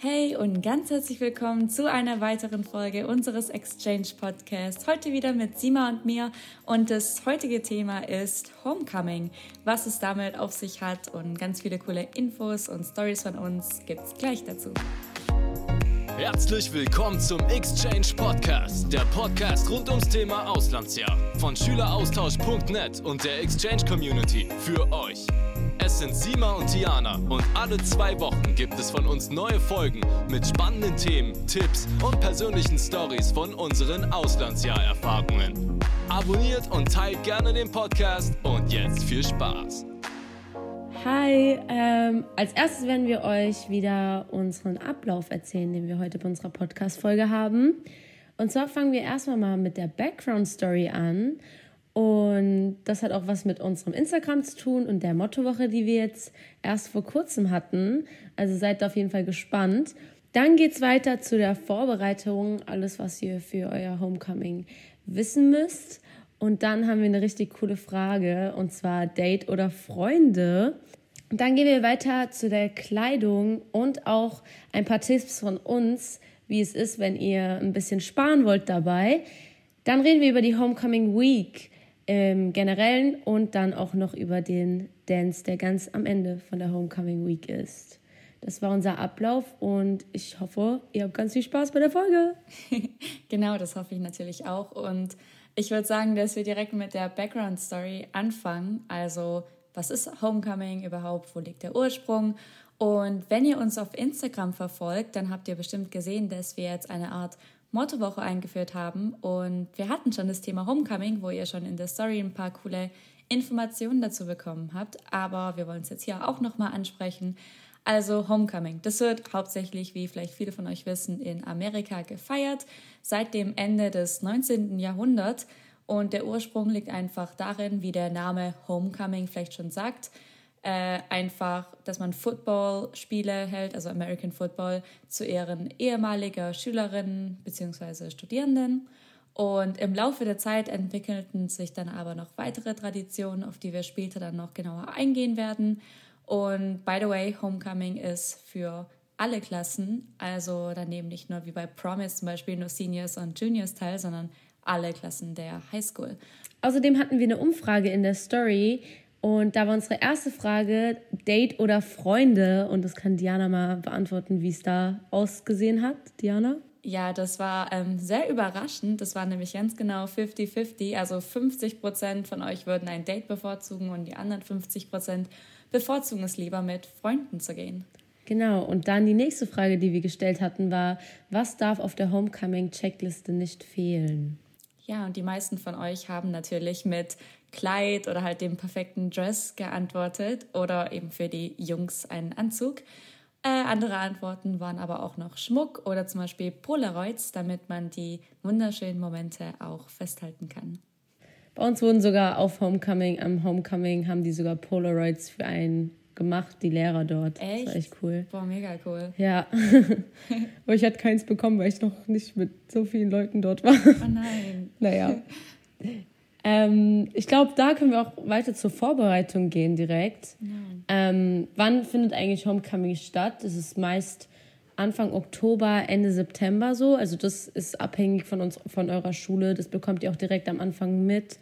Hey und ganz herzlich willkommen zu einer weiteren Folge unseres Exchange Podcasts. Heute wieder mit Sima und mir und das heutige Thema ist Homecoming. Was es damit auf sich hat und ganz viele coole Infos und Stories von uns gibt's gleich dazu. Herzlich willkommen zum Exchange Podcast, der Podcast rund ums Thema Auslandsjahr von Schüleraustausch.net und der Exchange Community für euch. Es sind Sima und Tiana und alle zwei Wochen gibt es von uns neue Folgen mit spannenden Themen, Tipps und persönlichen Stories von unseren Auslandsjahrerfahrungen. Abonniert und teilt gerne den Podcast und jetzt viel Spaß. Hi, ähm, als erstes werden wir euch wieder unseren Ablauf erzählen, den wir heute bei unserer Podcast-Folge haben. Und zwar fangen wir erstmal mal mit der Background-Story an. Und das hat auch was mit unserem Instagram zu tun und der Mottowoche, die wir jetzt erst vor kurzem hatten. Also seid auf jeden Fall gespannt. Dann geht es weiter zu der Vorbereitung, alles, was ihr für euer Homecoming wissen müsst. Und dann haben wir eine richtig coole Frage, und zwar Date oder Freunde. Und dann gehen wir weiter zu der Kleidung und auch ein paar Tipps von uns, wie es ist, wenn ihr ein bisschen sparen wollt dabei. Dann reden wir über die Homecoming Week im Generellen und dann auch noch über den Dance, der ganz am Ende von der Homecoming Week ist. Das war unser Ablauf und ich hoffe, ihr habt ganz viel Spaß bei der Folge. genau, das hoffe ich natürlich auch. Und ich würde sagen, dass wir direkt mit der Background Story anfangen. Also, was ist Homecoming überhaupt? Wo liegt der Ursprung? Und wenn ihr uns auf Instagram verfolgt, dann habt ihr bestimmt gesehen, dass wir jetzt eine Art Mottowoche eingeführt haben. Und wir hatten schon das Thema Homecoming, wo ihr schon in der Story ein paar coole Informationen dazu bekommen habt. Aber wir wollen es jetzt hier auch nochmal ansprechen. Also Homecoming. Das wird hauptsächlich, wie vielleicht viele von euch wissen, in Amerika gefeiert seit dem Ende des 19. Jahrhunderts. Und der Ursprung liegt einfach darin, wie der Name Homecoming vielleicht schon sagt, äh, einfach, dass man Football-Spiele hält, also American Football, zu Ehren ehemaliger Schülerinnen bzw. Studierenden. Und im Laufe der Zeit entwickelten sich dann aber noch weitere Traditionen, auf die wir später dann noch genauer eingehen werden. Und by the way, Homecoming ist für alle Klassen, also daneben nicht nur wie bei Promise zum Beispiel nur Seniors und Juniors teil, sondern alle Klassen der Highschool. Außerdem hatten wir eine Umfrage in der Story, und da war unsere erste Frage, Date oder Freunde? Und das kann Diana mal beantworten, wie es da ausgesehen hat. Diana? Ja, das war ähm, sehr überraschend. Das war nämlich ganz genau 50-50. Also 50 Prozent von euch würden ein Date bevorzugen und die anderen 50 Prozent bevorzugen es lieber, mit Freunden zu gehen. Genau, und dann die nächste Frage, die wir gestellt hatten, war, was darf auf der Homecoming-Checkliste nicht fehlen? Ja, und die meisten von euch haben natürlich mit Kleid oder halt dem perfekten Dress geantwortet oder eben für die Jungs einen Anzug. Äh, andere Antworten waren aber auch noch Schmuck oder zum Beispiel Polaroids, damit man die wunderschönen Momente auch festhalten kann. Bei uns wurden sogar auf Homecoming, am Homecoming haben die sogar Polaroids für einen gemacht, die Lehrer dort. Echt? Das war echt cool. Boah, mega cool. Ja. Aber ich hatte keins bekommen, weil ich noch nicht mit so vielen Leuten dort war. Oh nein. naja. Ähm, ich glaube, da können wir auch weiter zur Vorbereitung gehen direkt. Ja. Ähm, wann findet eigentlich Homecoming statt? Es ist meist Anfang Oktober, Ende September so. Also das ist abhängig von uns, von eurer Schule. Das bekommt ihr auch direkt am Anfang mit.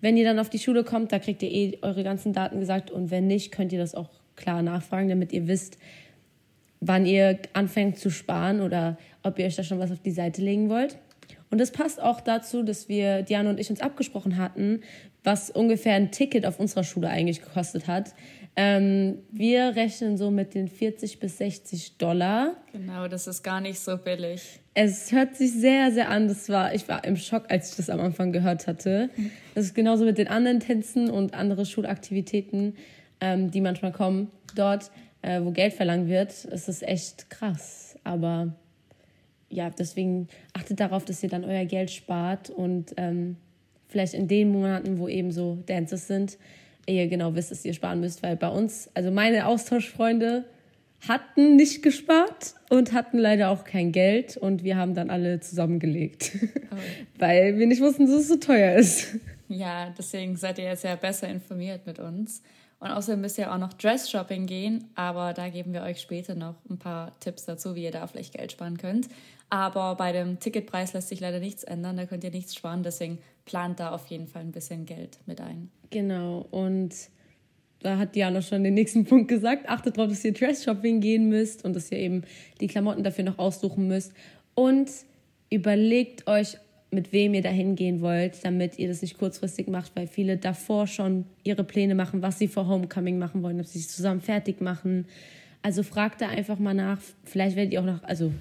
Wenn ihr dann auf die Schule kommt, da kriegt ihr eh eure ganzen Daten gesagt und wenn nicht, könnt ihr das auch klar nachfragen, damit ihr wisst, wann ihr anfängt zu sparen oder ob ihr euch da schon was auf die Seite legen wollt. Und das passt auch dazu, dass wir, Diana und ich, uns abgesprochen hatten, was ungefähr ein Ticket auf unserer Schule eigentlich gekostet hat. Ähm, wir rechnen so mit den 40 bis 60 Dollar. Genau, das ist gar nicht so billig. Es hört sich sehr, sehr an. Das war, ich war im Schock, als ich das am Anfang gehört hatte. Das ist genauso mit den anderen Tänzen und anderen Schulaktivitäten, ähm, die manchmal kommen dort, äh, wo Geld verlangt wird. Es ist echt krass. Aber ja, deswegen achtet darauf, dass ihr dann euer Geld spart und ähm, vielleicht in den Monaten, wo eben so Dances sind, ihr genau wisst, dass ihr sparen müsst, weil bei uns, also meine Austauschfreunde hatten nicht gespart und hatten leider auch kein Geld und wir haben dann alle zusammengelegt, oh. weil wir nicht wussten, dass es so teuer ist. Ja, deswegen seid ihr jetzt ja besser informiert mit uns. Und außerdem müsst ihr auch noch Dress-Shopping gehen, aber da geben wir euch später noch ein paar Tipps dazu, wie ihr da vielleicht Geld sparen könnt. Aber bei dem Ticketpreis lässt sich leider nichts ändern, da könnt ihr nichts sparen, deswegen plant da auf jeden Fall ein bisschen Geld mit ein. Genau, und da hat Diana schon den nächsten Punkt gesagt. Achtet darauf, dass ihr Dress-Shopping gehen müsst und dass ihr eben die Klamotten dafür noch aussuchen müsst. Und überlegt euch, mit wem ihr dahin gehen wollt, damit ihr das nicht kurzfristig macht, weil viele davor schon ihre Pläne machen, was sie vor Homecoming machen wollen, ob sie sich zusammen fertig machen. Also fragt da einfach mal nach. Vielleicht werdet ihr auch nach, also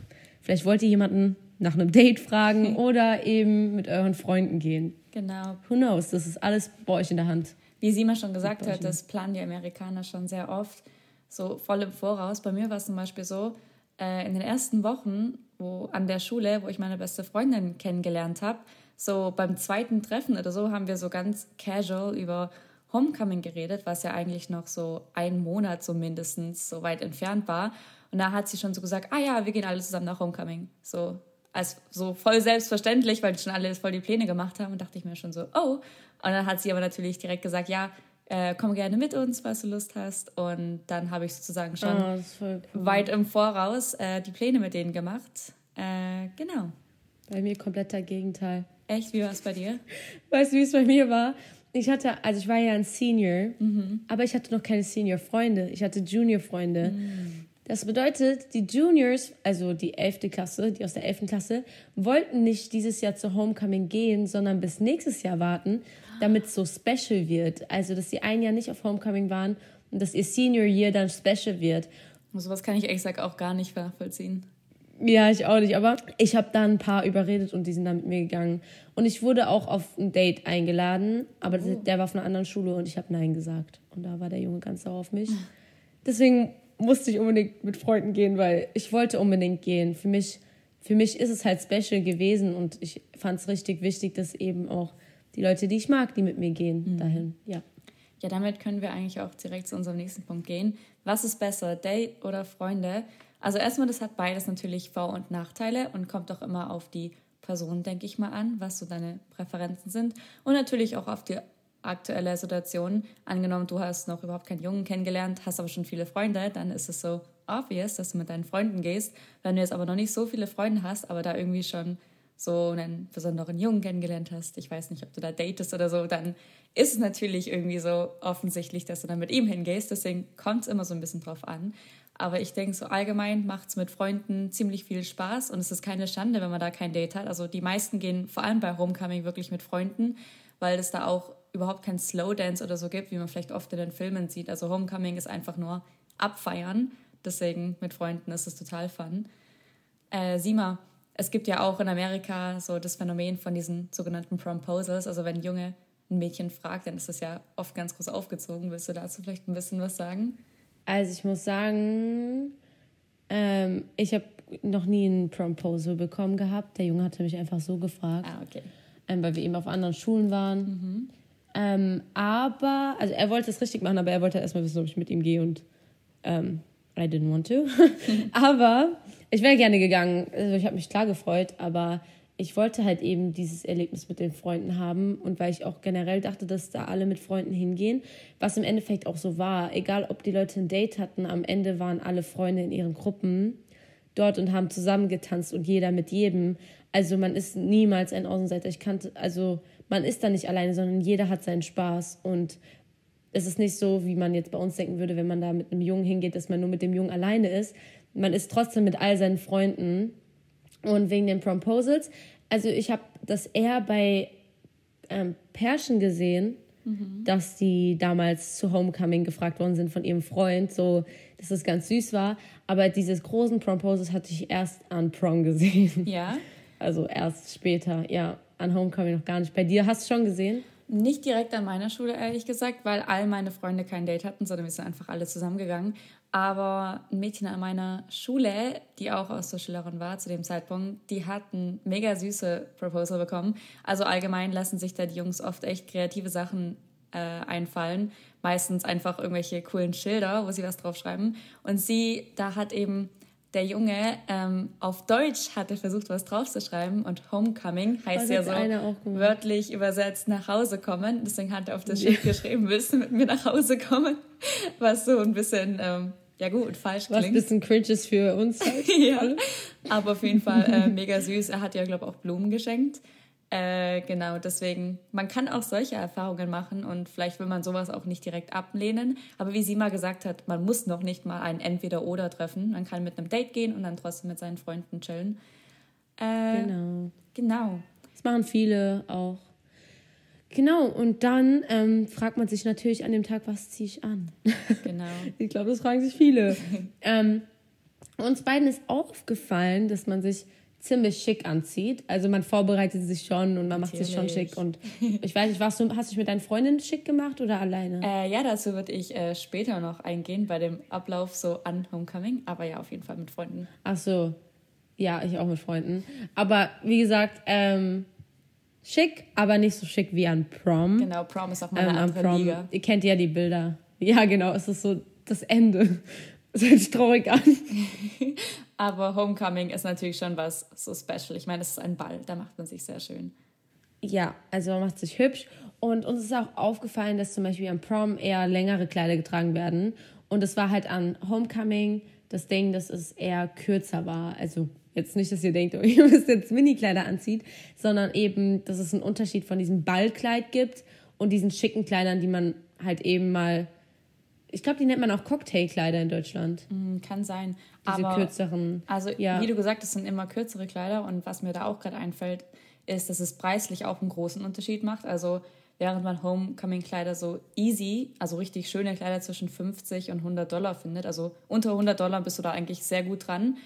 vielleicht wollt ihr jemanden nach einem Date fragen oder eben mit euren Freunden gehen. Genau. Who knows? Das ist alles bei euch in der Hand. Wie Sima schon gesagt hat, das planen die Amerikaner schon sehr oft, so voll im Voraus. Bei mir war es zum Beispiel so, äh, in den ersten Wochen wo an der Schule, wo ich meine beste Freundin kennengelernt habe, so beim zweiten Treffen oder so haben wir so ganz casual über Homecoming geredet, was ja eigentlich noch so ein Monat so mindestens so weit entfernt war. Und da hat sie schon so gesagt, ah ja, wir gehen alle zusammen nach Homecoming. So als so voll selbstverständlich, weil die schon alle voll die Pläne gemacht haben und dachte ich mir schon so, oh. Und dann hat sie aber natürlich direkt gesagt, ja, äh, komm gerne mit uns, falls du Lust hast. Und dann habe ich sozusagen schon oh, cool. weit im Voraus äh, die Pläne mit denen gemacht. Äh, genau. Bei mir kompletter Gegenteil. Echt? Wie war es bei dir? Weißt du, wie es bei mir war? Ich hatte, also ich war ja ein Senior, mhm. aber ich hatte noch keine Senior-Freunde. Ich hatte Junior-Freunde. Mhm. Das bedeutet, die Juniors, also die 11. Klasse, die aus der 11. Klasse, wollten nicht dieses Jahr zur Homecoming gehen, sondern bis nächstes Jahr warten, damit es so special wird. Also, dass sie ein Jahr nicht auf Homecoming waren und dass ihr Senior Year dann special wird. So was kann ich ehrlich gesagt auch gar nicht nachvollziehen. Ja, ich auch nicht. Aber ich habe da ein paar überredet und die sind dann mit mir gegangen. Und ich wurde auch auf ein Date eingeladen, aber oh. der war von einer anderen Schule und ich habe Nein gesagt. Und da war der Junge ganz sauer auf mich. Deswegen musste ich unbedingt mit Freunden gehen, weil ich wollte unbedingt gehen. Für mich, für mich ist es halt special gewesen und ich fand es richtig wichtig, dass eben auch die Leute, die ich mag, die mit mir gehen, mhm. dahin. Ja. Ja, damit können wir eigentlich auch direkt zu unserem nächsten Punkt gehen. Was ist besser, Date oder Freunde? Also erstmal, das hat beides natürlich Vor- und Nachteile und kommt auch immer auf die Person, denke ich mal, an, was so deine Präferenzen sind. Und natürlich auch auf die aktuelle Situation. Angenommen, du hast noch überhaupt keinen Jungen kennengelernt, hast aber schon viele Freunde, dann ist es so obvious, dass du mit deinen Freunden gehst. Wenn du jetzt aber noch nicht so viele Freunde hast, aber da irgendwie schon so einen besonderen Jungen kennengelernt hast, ich weiß nicht, ob du da datest oder so, dann ist es natürlich irgendwie so offensichtlich, dass du dann mit ihm hingehst. Deswegen kommt es immer so ein bisschen drauf an. Aber ich denke, so allgemein macht es mit Freunden ziemlich viel Spaß und es ist keine Schande, wenn man da kein Date hat. Also die meisten gehen vor allem bei Homecoming wirklich mit Freunden, weil es da auch überhaupt kein Slowdance oder so gibt, wie man vielleicht oft in den Filmen sieht. Also Homecoming ist einfach nur abfeiern. Deswegen mit Freunden ist es total fun. Äh, Sima, es gibt ja auch in Amerika so das Phänomen von diesen sogenannten Proposals. Also wenn ein Junge ein Mädchen fragt, dann ist das ja oft ganz groß aufgezogen. Willst du dazu vielleicht ein bisschen was sagen? Also ich muss sagen, ähm, ich habe noch nie ein Proposal bekommen gehabt. Der Junge hatte mich einfach so gefragt. Ah, okay. Ähm, weil wir eben auf anderen Schulen waren. Mhm. Ähm, aber, also er wollte es richtig machen, aber er wollte erstmal wissen, ob ich mit ihm gehe und ähm, I didn't want to. aber ich wäre gerne gegangen. Also ich habe mich klar gefreut, aber ich wollte halt eben dieses Erlebnis mit den Freunden haben und weil ich auch generell dachte, dass da alle mit Freunden hingehen, was im Endeffekt auch so war. Egal, ob die Leute ein Date hatten, am Ende waren alle Freunde in ihren Gruppen dort und haben zusammen getanzt und jeder mit jedem. Also man ist niemals ein Außenseiter. Ich kannte, also man ist da nicht alleine, sondern jeder hat seinen Spaß und es ist nicht so, wie man jetzt bei uns denken würde, wenn man da mit einem Jungen hingeht, dass man nur mit dem Jungen alleine ist. Man ist trotzdem mit all seinen Freunden und wegen den Proposals, also ich habe das eher bei ähm, Pärchen gesehen, mhm. dass die damals zu Homecoming gefragt worden sind von ihrem Freund, so dass es ganz süß war. Aber dieses großen Proposals hatte ich erst an Prom gesehen. Ja. Also erst später, ja, an Homecoming noch gar nicht. Bei dir hast du schon gesehen? Nicht direkt an meiner Schule, ehrlich gesagt, weil all meine Freunde kein Date hatten, sondern wir sind einfach alle zusammengegangen. Aber ein Mädchen an meiner Schule, die auch Austauschschülerin war zu dem Zeitpunkt, die hat ein mega süße Proposal bekommen. Also allgemein lassen sich da die Jungs oft echt kreative Sachen äh, einfallen. Meistens einfach irgendwelche coolen Schilder, wo sie was draufschreiben. Und sie, da hat eben der Junge ähm, auf Deutsch hatte versucht, was draufzuschreiben und Homecoming heißt ja so wörtlich übersetzt nach Hause kommen. Deswegen hat er auf das Schild geschrieben, willst du mit mir nach Hause kommen? Was so ein bisschen, ähm, ja gut, falsch klingt. Was ein bisschen cringe ist für uns halt. ja, aber auf jeden Fall äh, mega süß. Er hat ja, glaube ich, auch Blumen geschenkt. Äh, genau, deswegen, man kann auch solche Erfahrungen machen und vielleicht will man sowas auch nicht direkt ablehnen. Aber wie sie mal gesagt hat, man muss noch nicht mal ein Entweder-Oder treffen. Man kann mit einem Date gehen und dann trotzdem mit seinen Freunden chillen. Äh, genau. Genau. Das machen viele auch. Genau, und dann ähm, fragt man sich natürlich an dem Tag, was ziehe ich an? Genau. ich glaube, das fragen sich viele. ähm, uns beiden ist aufgefallen, dass man sich ziemlich schick anzieht. Also man vorbereitet sich schon und man Natürlich. macht sich schon schick. Und ich weiß nicht, warst du, hast du dich mit deinen Freundinnen schick gemacht oder alleine? Äh, ja, dazu würde ich äh, später noch eingehen bei dem Ablauf so an Homecoming. Aber ja, auf jeden Fall mit Freunden. Ach so. Ja, ich auch mit Freunden. Aber wie gesagt, ähm, schick, aber nicht so schick wie an Prom. Genau, Prom ist auch mal eine ähm, andere Prom, Liga. Ihr kennt ja die Bilder. Ja, genau, es ist so das Ende. Das hört sich traurig an. Aber Homecoming ist natürlich schon was so special. Ich meine, es ist ein Ball, da macht man sich sehr schön. Ja, also man macht sich hübsch. Und uns ist auch aufgefallen, dass zum Beispiel am Prom eher längere Kleider getragen werden. Und es war halt an Homecoming das Ding, dass es eher kürzer war. Also jetzt nicht, dass ihr denkt, oh, ihr müsst jetzt Mini-Kleider anzieht, sondern eben, dass es einen Unterschied von diesem Ballkleid gibt und diesen schicken Kleidern, die man halt eben mal ich glaube, die nennt man auch Cocktailkleider in Deutschland. Mm, kann sein. Diese Aber, kürzeren. Also, ja. wie du gesagt hast, sind immer kürzere Kleider. Und was mir da auch gerade einfällt, ist, dass es preislich auch einen großen Unterschied macht. Also, während man Homecoming-Kleider so easy, also richtig schöne Kleider zwischen 50 und 100 Dollar findet, also unter 100 Dollar bist du da eigentlich sehr gut dran.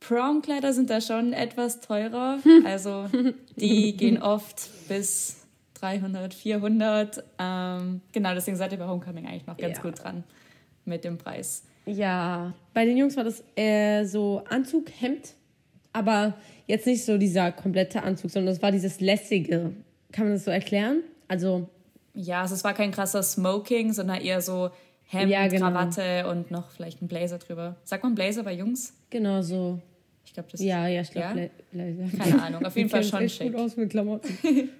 Prom-Kleider sind da schon etwas teurer. Also, die gehen oft bis 300, 400. Ähm, genau, deswegen seid ihr bei Homecoming eigentlich noch ganz ja. gut dran mit dem Preis. Ja, bei den Jungs war das eher so Anzug, Hemd, aber jetzt nicht so dieser komplette Anzug, sondern das war dieses lässige. Kann man das so erklären? Also. Ja, also es war kein krasser Smoking, sondern eher so Hemd, ja, genau. Krawatte und noch vielleicht ein Blazer drüber. Sagt man Blazer bei Jungs? Genau so. Ich glaube, das Ja, ja, ich glaube, ja? Blazer. Keine Ahnung, auf jeden Fall schon schick. gut aus mit Klamotten.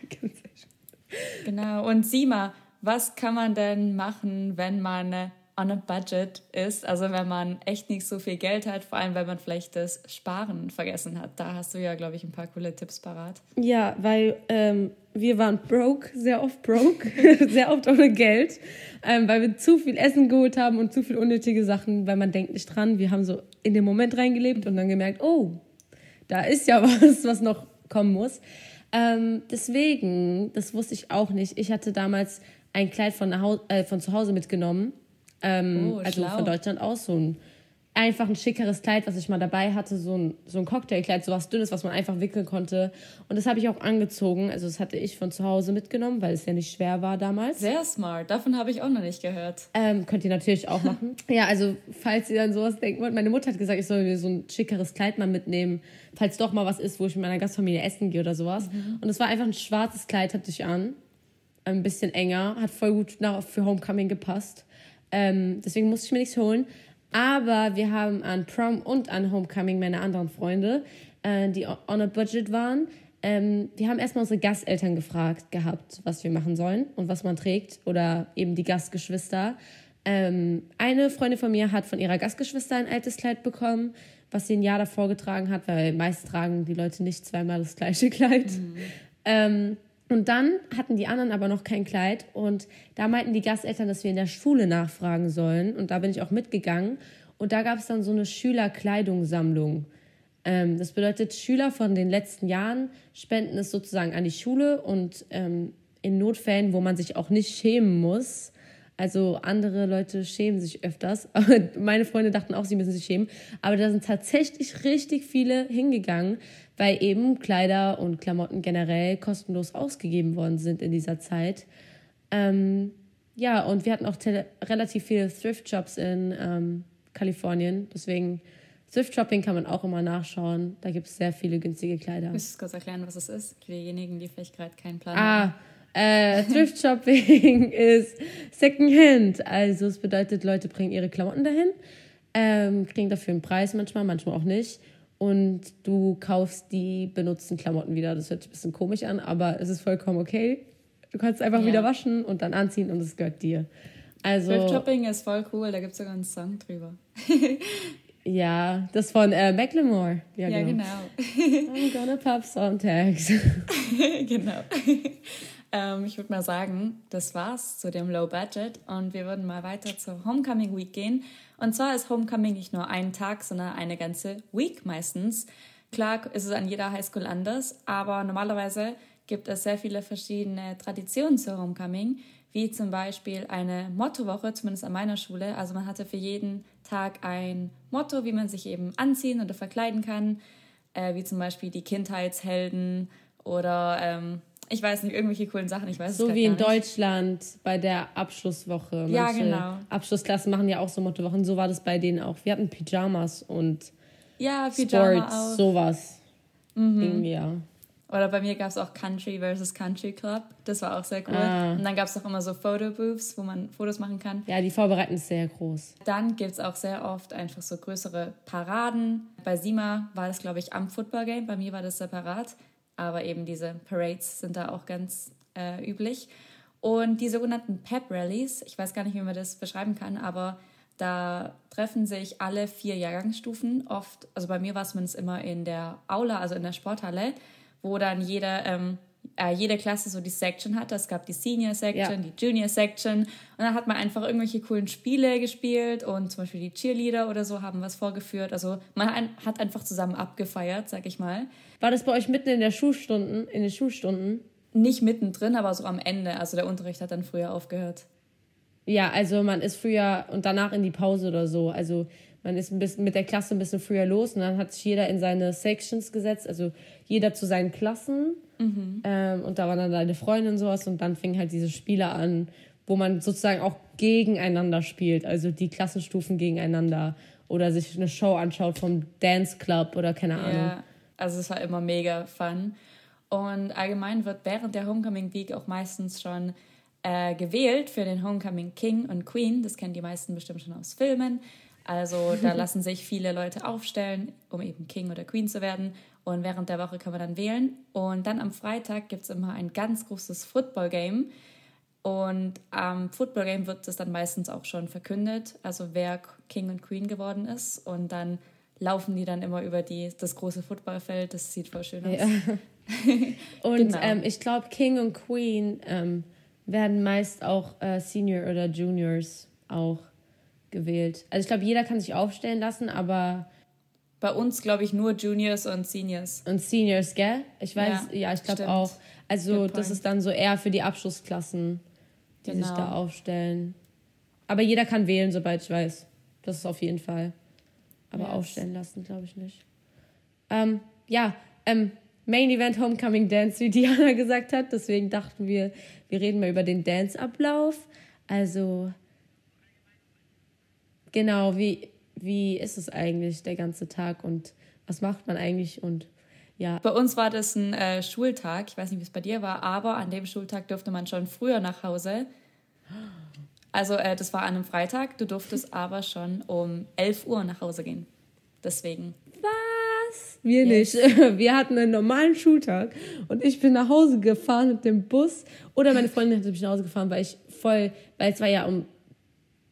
genau. Und Sima, was kann man denn machen, wenn man on a budget ist? Also wenn man echt nicht so viel Geld hat, vor allem wenn man vielleicht das Sparen vergessen hat. Da hast du ja, glaube ich, ein paar coole Tipps parat. Ja, weil ähm, wir waren broke, sehr oft broke, sehr oft ohne Geld, ähm, weil wir zu viel Essen geholt haben und zu viel unnötige Sachen, weil man denkt nicht dran. Wir haben so in den Moment reingelebt und dann gemerkt, oh, da ist ja was, was noch kommen muss. Ähm, deswegen, das wusste ich auch nicht. Ich hatte damals ein Kleid von, äh, von zu Hause mitgenommen. Ähm, oh, also von Deutschland aus, so ein einfach ein schickeres Kleid, was ich mal dabei hatte, so ein, so ein Cocktailkleid, so was Dünnes, was man einfach wickeln konnte. Und das habe ich auch angezogen. Also das hatte ich von zu Hause mitgenommen, weil es ja nicht schwer war damals. Sehr smart. Davon habe ich auch noch nicht gehört. Ähm, könnt ihr natürlich auch machen. ja, also falls ihr dann sowas denken wollt. Meine Mutter hat gesagt, ich soll mir so ein schickeres Kleid mal mitnehmen, falls doch mal was ist, wo ich mit meiner Gastfamilie essen gehe oder sowas. Mhm. Und es war einfach ein schwarzes Kleid, hatte ich an. Ein bisschen enger, hat voll gut nach, für Homecoming gepasst. Ähm, deswegen musste ich mir nichts holen. Aber wir haben an Prom und an Homecoming meine anderen Freunde, äh, die on a budget waren. Ähm, wir haben erstmal unsere Gasteltern gefragt gehabt, was wir machen sollen und was man trägt oder eben die Gastgeschwister. Ähm, eine Freundin von mir hat von ihrer Gastgeschwister ein altes Kleid bekommen, was sie ein Jahr davor getragen hat, weil meist tragen die Leute nicht zweimal das gleiche Kleid. Mhm. Ähm, und dann hatten die anderen aber noch kein Kleid. Und da meinten die Gasteltern, dass wir in der Schule nachfragen sollen. Und da bin ich auch mitgegangen. Und da gab es dann so eine Schülerkleidungssammlung. Ähm, das bedeutet, Schüler von den letzten Jahren spenden es sozusagen an die Schule. Und ähm, in Notfällen, wo man sich auch nicht schämen muss, also andere Leute schämen sich öfters. Meine Freunde dachten auch, sie müssen sich schämen. Aber da sind tatsächlich richtig viele hingegangen, weil eben Kleider und Klamotten generell kostenlos ausgegeben worden sind in dieser Zeit. Ähm, ja, und wir hatten auch relativ viele Thrift-Shops in ähm, Kalifornien. Deswegen Thrift-Shopping kann man auch immer nachschauen. Da gibt es sehr viele günstige Kleider. Müsstest du kurz erklären, was es ist? Für diejenigen, die vielleicht gerade keinen Plan ah, haben. Äh, Thrift Shopping ist Secondhand. Also es bedeutet, Leute bringen ihre Klamotten dahin, ähm, kriegen dafür einen Preis manchmal, manchmal auch nicht. Und du kaufst die benutzten Klamotten wieder. Das hört sich ein bisschen komisch an, aber es ist vollkommen okay. Du kannst einfach ja. wieder waschen und dann anziehen und es gehört dir. Also, Thrift Shopping ist voll cool, da gibt es sogar einen Song drüber. ja, das von äh, Macklemore. Ja, Ja, genau. genau. I'm gonna pop some tags. genau. Ähm, ich würde mal sagen, das war's zu dem Low Budget und wir würden mal weiter zur Homecoming Week gehen. Und zwar ist Homecoming nicht nur ein Tag, sondern eine ganze Week meistens. Klar ist es an jeder Highschool anders, aber normalerweise gibt es sehr viele verschiedene Traditionen zur Homecoming, wie zum Beispiel eine Mottowoche, zumindest an meiner Schule. Also man hatte für jeden Tag ein Motto, wie man sich eben anziehen oder verkleiden kann, äh, wie zum Beispiel die Kindheitshelden oder ähm, ich weiß nicht, irgendwelche coolen Sachen. Ich weiß es So wie in. Deutschland bei der Abschlusswoche. Ja, Manche genau. Abschlussklassen machen ja auch so Mottowochen. So war das bei denen auch. Wir hatten Pyjamas und Ja, Pyjama Sports, auch. Mhm. sowas. Irgendwie, ja. Oder bei mir gab es auch Country versus Country Club. Das war auch sehr cool. Ah. Und dann gab es auch immer so Photo-Booths, wo man Fotos machen kann. Ja, die Vorbereitung ist sehr groß. Dann gibt es auch sehr oft einfach so größere Paraden. Bei Sima war das, glaube ich, am Football Game. Bei mir war das separat. Aber eben diese Parades sind da auch ganz äh, üblich. Und die sogenannten Pep Rallies, ich weiß gar nicht, wie man das beschreiben kann, aber da treffen sich alle vier Jahrgangsstufen oft, also bei mir war es immer in der Aula, also in der Sporthalle, wo dann jeder, ähm, äh, jede Klasse so die Section hatte. Es gab die Senior Section, Ja. die Junior Section und dann hat man einfach irgendwelche coolen Spiele gespielt und zum Beispiel die Cheerleader oder so haben was vorgeführt. Also man hat einfach zusammen abgefeiert, sag ich mal. War das bei euch mitten in der Schulstunden, in den Schulstunden? Nicht mittendrin, aber so am Ende. Also der Unterricht hat dann früher aufgehört. Ja, also man ist früher und danach in die Pause oder so. Also man ist ein bisschen mit der Klasse ein bisschen früher los und dann hat sich jeder in seine Sections gesetzt, also jeder zu seinen Klassen. Ähm, und da war dann deine Freundin und sowas und dann fing halt diese Spiele an, wo man sozusagen auch gegeneinander spielt, also die Klassenstufen gegeneinander oder sich eine Show anschaut vom Dance Club oder keine Ahnung. Ja, also es war immer mega fun. Und allgemein wird während der Homecoming Week auch meistens schon äh, gewählt für den Homecoming King und Queen. Das kennen die meisten bestimmt schon aus Filmen. Also da lassen sich viele Leute aufstellen, um eben King oder Queen zu werden. Und während der Woche kann man dann wählen. Und dann am Freitag gibt es immer ein ganz großes Football-Game. Und am Football Game wird es dann meistens auch schon verkündet, also wer King und Queen geworden ist. Und dann laufen die dann immer über die, das große Footballfeld. Das sieht voll schön aus. Ja. Und Genau. ähm, ich glaube, King und Queen ähm, werden meist auch äh, Senior oder Juniors auch gewählt. Also ich glaube, jeder kann sich aufstellen lassen, aber Bei uns, glaube ich, nur Juniors und Seniors. und Seniors, gell? Ich weiß, ja, Ja, ich glaube auch. Also das ist dann so eher für die Abschlussklassen, die sich Genau. da aufstellen. Aber jeder kann wählen, sobald ich weiß. Das ist auf jeden Fall. Aber Yes. aufstellen lassen, glaube ich nicht. Ähm, ja, ähm, Main Event Homecoming Dance, wie Diana gesagt hat. Deswegen dachten wir, wir reden mal über den Dance-Ablauf. Also, genau, wie, wie ist es eigentlich der ganze Tag und was macht man eigentlich und ja. Bei uns war das ein äh, Schultag. Ich weiß nicht, wie es bei dir war, aber an dem Schultag durfte man schon früher nach Hause. Also äh, das war an einem Freitag. Du durftest aber schon um 11 Uhr nach Hause gehen. Deswegen. Was? Wir Yes. nicht. Wir hatten einen normalen Schultag und ich bin nach Hause gefahren mit dem Bus oder meine Freundin hat mich nach Hause gefahren, weil ich voll, weil es war ja um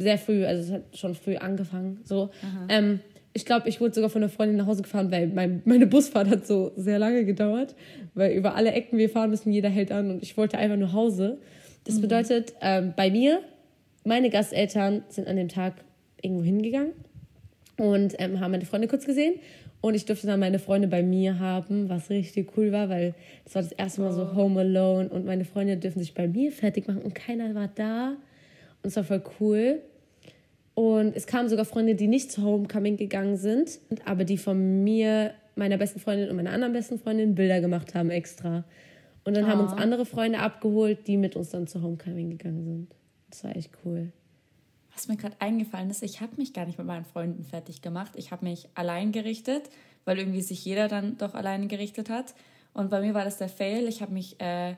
sehr früh, also es hat schon früh angefangen. So. Ähm, ich glaube, ich wurde sogar von einer Freundin nach Hause gefahren, weil mein, meine Busfahrt hat so sehr lange gedauert, weil über alle Ecken wir fahren müssen, jeder hält an und ich wollte einfach nur Hause. Das bedeutet, ähm, bei mir, meine Gasteltern sind an dem Tag irgendwo hingegangen und ähm, haben meine Freunde kurz gesehen. Und ich durfte dann meine Freunde bei mir haben, was richtig cool war, weil das war das erste Mal so Home Alone und meine Freunde dürfen sich bei mir fertig machen und keiner war da. Und es war voll cool. Und es kamen sogar Freunde, die nicht zu Homecoming gegangen sind, aber die von mir, meiner besten Freundin und meiner anderen besten Freundin Bilder gemacht haben extra. Und dann haben uns andere Freunde abgeholt, die mit uns dann zu Homecoming gegangen sind. Das war echt cool. Was mir gerade eingefallen ist, ich habe mich gar nicht mit meinen Freunden fertig gemacht. Ich habe mich allein gerichtet, weil irgendwie sich jeder dann doch alleine gerichtet hat. Und bei mir war das der Fail. Ich habe mich äh,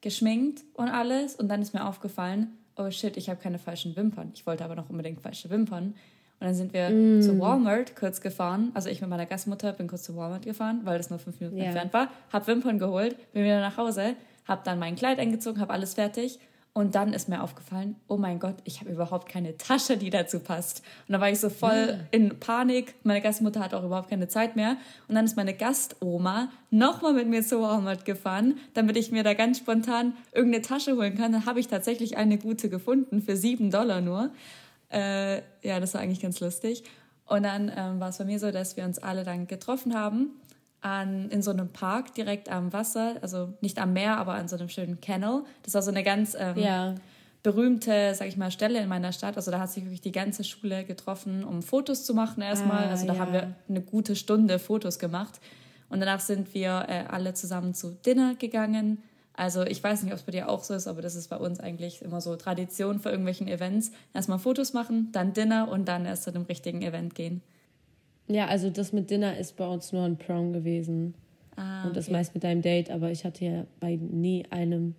geschminkt und alles. Und dann ist mir aufgefallen, oh shit, ich habe keine falschen Wimpern. Ich wollte aber noch unbedingt falsche Wimpern. Und dann sind wir zu Walmart kurz gefahren. Also ich mit meiner Gastmutter bin kurz zu Walmart gefahren, weil das nur fünf Minuten Ja. entfernt war. Hab Wimpern geholt, bin wieder nach Hause, hab dann mein Kleid eingezogen, hab alles fertig. Und dann ist mir aufgefallen, oh mein Gott, ich habe überhaupt keine Tasche, die dazu passt. Und da war ich so voll in Panik. Meine Gastmutter hat auch überhaupt keine Zeit mehr. Und dann ist meine Gastoma nochmal mit mir zu Walmart gefahren, damit ich mir da ganz spontan irgendeine Tasche holen kann. Dann habe ich tatsächlich eine gute gefunden für sieben Dollar nur. Äh, ja, das war eigentlich ganz lustig. Und dann ähm, war es bei mir so, dass wir uns alle dann getroffen haben an, in so einem Park direkt am Wasser, also nicht am Meer, aber an so einem schönen Canal. Das war so eine ganz ähm, ja. berühmte, sag ich mal, Stelle in meiner Stadt. Also da hat sich wirklich die ganze Schule getroffen, um Fotos zu machen erstmal. Ah, also da ja. haben wir eine gute Stunde Fotos gemacht. Und danach sind wir äh, alle zusammen zu Dinner gegangen. Also ich weiß nicht, ob es bei dir auch so ist, aber das ist bei uns eigentlich immer so Tradition für irgendwelchen Events. Erstmal Fotos machen, dann Dinner und dann erst zu dem richtigen Event gehen. Ja, also das mit Dinner ist bei uns nur ein Prom gewesen. Ah, okay. Und das meist mit deinem Date, aber ich hatte ja bei nie einem.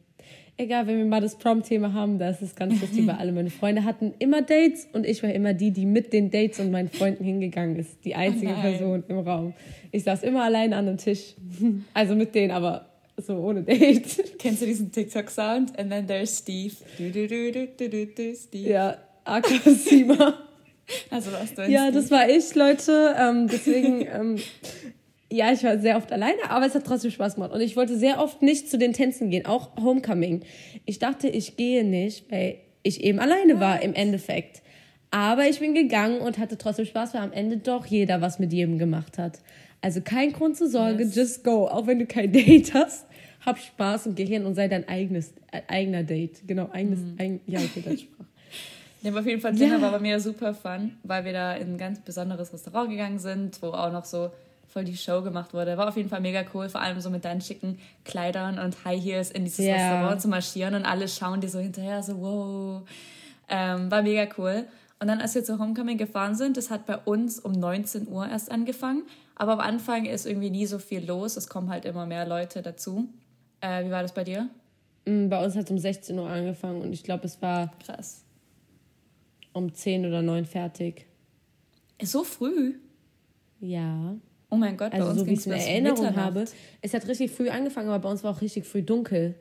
Egal, wenn wir mal das Prom-Thema haben, da ist es ganz lustig, weil alle meine Freunde hatten immer Dates und ich war immer die, die mit den Dates und meinen Freunden hingegangen ist. Die einzige oh Person im Raum. Ich saß immer alleine an dem Tisch. Also mit denen, aber so ohne Date. Kennst du diesen TikTok-Sound? And then there's Steve. Du, du, du, du, du, du, Steve. Ja, Akasima. Also was du Ja, das war ich, Leute. Ähm, deswegen, ähm, ja, ich war sehr oft alleine, aber es hat trotzdem Spaß gemacht. Und ich wollte sehr oft nicht zu den Tänzen gehen, auch Homecoming. Ich dachte, ich gehe nicht, weil ich eben alleine war im Endeffekt. Aber ich bin gegangen und hatte trotzdem Spaß, weil am Ende doch jeder was mit jedem gemacht hat. Also kein Grund zur Sorge, yes. just go. Auch wenn du kein Date hast, hab Spaß und geh hin und sei dein eigenes, äh, eigener Date. Genau, eigenes, mm. eigen, ja, okay, das sprach. Ja, aber auf jeden Fall Dinner ja. war bei mir super fun, weil wir da in ein ganz besonderes Restaurant gegangen sind, wo auch noch so voll die Show gemacht wurde. War auf jeden Fall mega cool, vor allem so mit deinen schicken Kleidern und High Heels in dieses yeah. Restaurant zu marschieren und alle schauen dir so hinterher, so wow. Ähm, war mega cool. Und dann, als wir zu Homecoming gefahren sind, das hat bei uns um 19 Uhr erst angefangen. Aber am Anfang ist irgendwie nie so viel los. Es kommen halt immer mehr Leute dazu. Äh, wie war das bei dir? Mm, bei uns hat es um 16 Uhr angefangen und ich glaube, es war. Krass um 10 oder 9 fertig. So früh? Ja. Oh mein Gott, also bei uns so wie ich es in Erinnerung Mitternacht. habe. Es hat richtig früh angefangen, aber bei uns war auch richtig früh dunkel.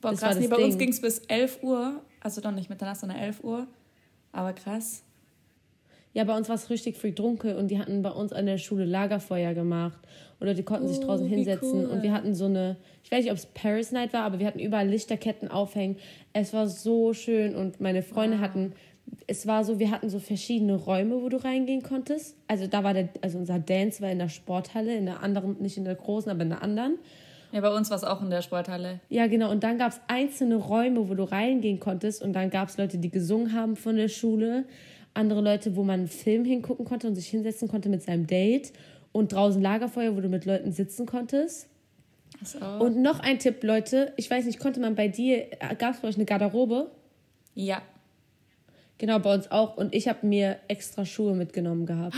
Boah, das krass, nee, bei Ding. uns ging es bis 11 Uhr. Also doch nicht Mitternacht, sondern 11 Uhr. Aber krass. Ja, bei uns war es richtig früh dunkel und die hatten bei uns an der Schule Lagerfeuer gemacht. Oder die konnten oh, sich draußen hinsetzen. Cool. Und wir hatten so eine, ich weiß nicht, ob es Paris Night war, aber wir hatten überall Lichterketten aufhängen. Es war so schön und meine Freunde wow. hatten, es war so, wir hatten so verschiedene Räume, wo du reingehen konntest. Also da war der, also unser Dance war in der Sporthalle, in der anderen, nicht in der großen, aber in der anderen. Ja, bei uns war es auch in der Sporthalle. Ja, genau. Und dann gab es einzelne Räume, wo du reingehen konntest. Und dann gab es Leute, die gesungen haben von der Schule andere Leute, wo man einen Film hingucken konnte und sich hinsetzen konnte mit seinem Date und draußen Lagerfeuer, wo du mit Leuten sitzen konntest. So. Und noch ein Tipp, Leute, ich weiß nicht, konnte man bei dir, gab es bei euch eine Garderobe? Ja. Genau, bei uns auch. Und ich habe mir extra Schuhe mitgenommen gehabt.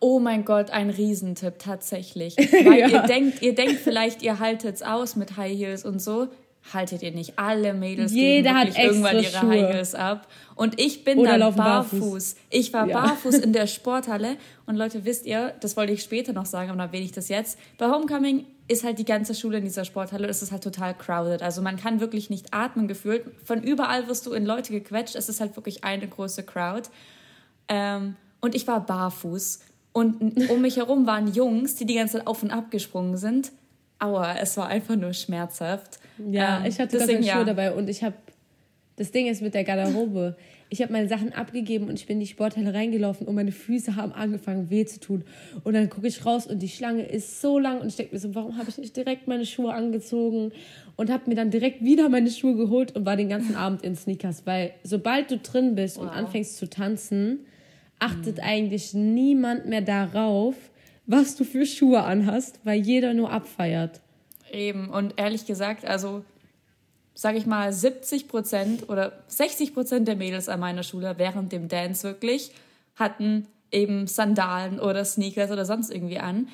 Oh mein Gott, ein Riesentipp, tatsächlich. Weil ja. ihr denkt, ihr denkt vielleicht, ihr haltet es aus mit High Heels und so haltet ihr nicht. Alle Mädels Jeder hat irgendwann ihre Schuhe. High Heels ab. Und ich bin Oder dann barfuß. barfuß. Ich war ja. barfuß in der Sporthalle. Und Leute, wisst ihr, das wollte ich später noch sagen, aber dann erwähne ich das jetzt. Bei Homecoming ist halt die ganze Schule in dieser Sporthalle. Es ist halt total crowded. Also man kann wirklich nicht atmen gefühlt. Von überall wirst du in Leute gequetscht. Es ist halt wirklich eine große Crowd. Ähm, und ich war barfuß. Und um mich herum waren Jungs, die die ganze Zeit auf und ab gesprungen sind. Aua, es war einfach nur schmerzhaft. Ja, ähm, ich hatte deswegen, Schuhe ja. dabei und ich habe, das Ding ist mit der Garderobe, ich habe meine Sachen abgegeben und ich bin in die Sporthalle reingelaufen und meine Füße haben angefangen weh zu tun. Und dann gucke ich raus und die Schlange ist so lang und ich denke mir so, warum habe ich nicht direkt meine Schuhe angezogen? Und habe mir dann direkt wieder meine Schuhe geholt und war den ganzen Abend in Sneakers, weil sobald du drin bist wow. und anfängst zu tanzen, achtet mhm. eigentlich niemand mehr darauf, was du für Schuhe anhast, weil jeder nur abfeiert. Eben, und ehrlich gesagt, also sage ich mal 70 Prozent oder 60 Prozent der Mädels an meiner Schule während dem Dance wirklich hatten eben Sandalen oder Sneakers oder sonst irgendwie an.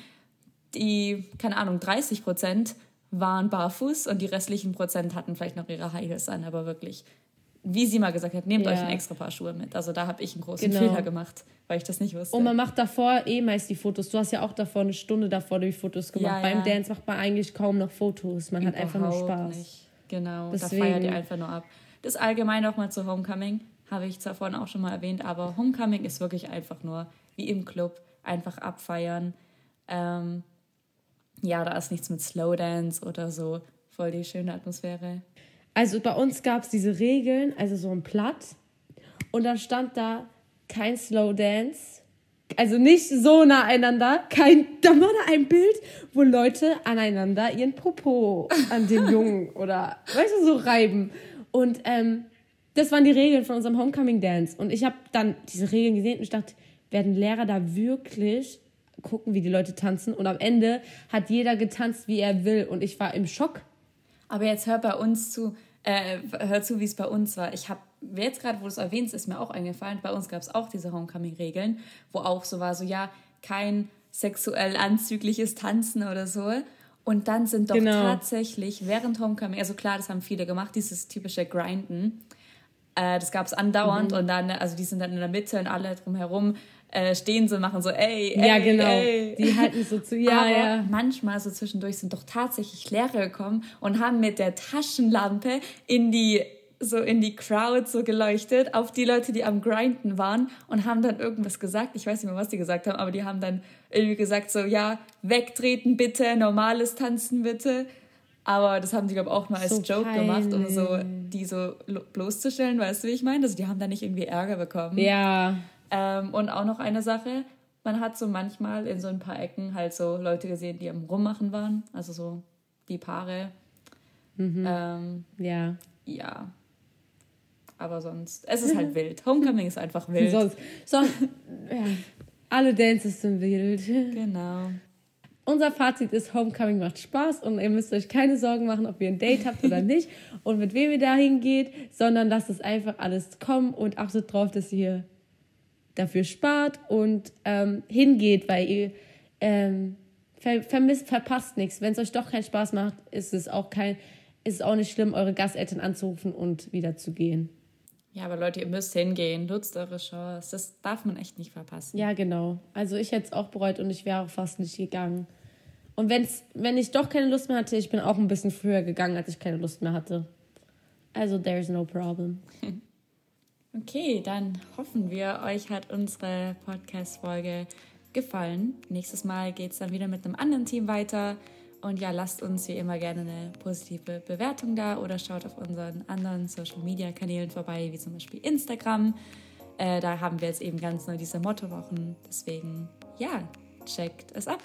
Die, keine Ahnung, 30 Prozent waren barfuß und die restlichen Prozent hatten vielleicht noch ihre High Heels an, aber wirklich wie sie mal gesagt hat, nehmt ja. euch ein extra Paar Schuhe mit. Also da habe ich einen großen genau. Fehler gemacht, weil ich das nicht wusste. Und man macht davor eh meist die Fotos. Du hast ja auch davor eine Stunde davor die Fotos gemacht. Ja, Beim Dance macht man eigentlich kaum noch Fotos. Man Überhaupt hat einfach nur Spaß. Nicht. Genau, Deswegen. da feiert ihr einfach nur ab. das allgemein nochmal zu Homecoming, habe ich zwar vorhin auch schon mal erwähnt, aber Homecoming ist wirklich einfach nur wie im Club, einfach abfeiern. Ähm, ja, da ist nichts mit Slowdance oder so. Voll die schöne Atmosphäre. Also bei uns gab es diese Regeln, also so ein Blatt. Und dann stand da kein Slow Dance. Also nicht so nah einander. Kein, da war da ein Bild, wo Leute aneinander ihren Popo an den Jungen oder, weißt du, so reiben. Und ähm, das waren die Regeln von unserem Homecoming Dance. Und ich habe dann diese Regeln gesehen und ich dachte, werden Lehrer da wirklich gucken, wie die Leute tanzen? Und am Ende hat jeder getanzt, wie er will. Und ich war im Schock. Aber jetzt hör bei uns zu, äh, hör zu, wie es bei uns war. Ich habe jetzt gerade, wo du es erwähnst, ist mir auch eingefallen. Bei uns gab es auch diese Homecoming-Regeln, wo auch so war, so ja, kein sexuell anzügliches Tanzen oder so. Und dann sind doch genau. tatsächlich während Homecoming, also klar, das haben viele gemacht, dieses typische Grinden. Äh, das gab es andauernd mhm. und dann, also die sind dann in der Mitte und alle drumherum äh, stehen so, machen so, ey, ey, Ja, genau. Ey. Die halten so zu, ja, Aber ja. manchmal so zwischendurch sind doch tatsächlich Lehrer gekommen und haben mit der Taschenlampe in die so in die Crowd so geleuchtet auf die Leute, die am Grinden waren und haben dann irgendwas gesagt. Ich weiß nicht mehr, was die gesagt haben, aber die haben dann irgendwie gesagt so, ja, wegtreten bitte, normales Tanzen bitte. Aber das haben die, glaube ich, auch nur als so Joke peinlich. gemacht, um so die so bloßzustellen, weißt du, wie ich meine? Also die haben da nicht irgendwie Ärger bekommen. Ja. Ähm, und auch noch eine Sache, man hat so manchmal in so ein paar Ecken halt so Leute gesehen, die am Rummachen waren, also so die Paare. Mhm. Ähm, ja. Ja. Aber sonst, es ist halt wild. Homecoming ist einfach wild. Sonst, sonst ja, alle Dances sind wild. Genau. Unser Fazit ist, Homecoming macht Spaß und ihr müsst euch keine Sorgen machen, ob ihr ein Date habt oder nicht und mit wem ihr dahin geht, sondern lasst es einfach alles kommen und achtet darauf, dass ihr dafür spart und ähm, hingeht, weil ihr ähm, ver vermisst, verpasst nichts. Wenn es euch doch keinen Spaß macht, ist es auch kein, ist es auch nicht schlimm, eure Gasteltern anzurufen und wieder zu gehen. Ja, aber Leute, ihr müsst hingehen, nutzt eure Chance. Das darf man echt nicht verpassen. Ja, genau. Also ich hätte es auch bereut und ich wäre auch fast nicht gegangen. Und wenn's, wenn ich doch keine Lust mehr hatte, ich bin auch ein bisschen früher gegangen, als ich keine Lust mehr hatte. Also there's no problem. Okay, dann hoffen wir, euch hat unsere Podcast-Folge gefallen. Nächstes Mal geht es dann wieder mit einem anderen Team weiter. Und ja, lasst uns wie immer gerne eine positive Bewertung da oder schaut auf unseren anderen Social-Media-Kanälen vorbei, wie zum Beispiel Instagram. Äh, da haben wir jetzt eben ganz neu diese Mottowochen. Deswegen, ja, checkt es ab.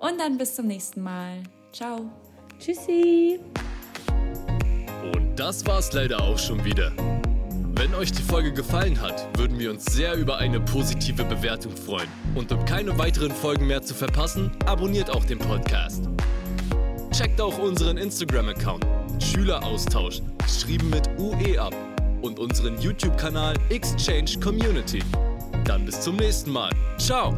Und dann bis zum nächsten Mal. Ciao. Tschüssi. Und das war's leider auch schon wieder. Wenn euch die Folge gefallen hat, würden wir uns sehr über eine positive Bewertung freuen. Und um keine weiteren Folgen mehr zu verpassen, abonniert auch den Podcast. Checkt auch unseren Instagram-Account Schüleraustausch, geschrieben mit UE ab, und unseren YouTube-Kanal Exchange Community. Dann bis zum nächsten Mal. Ciao!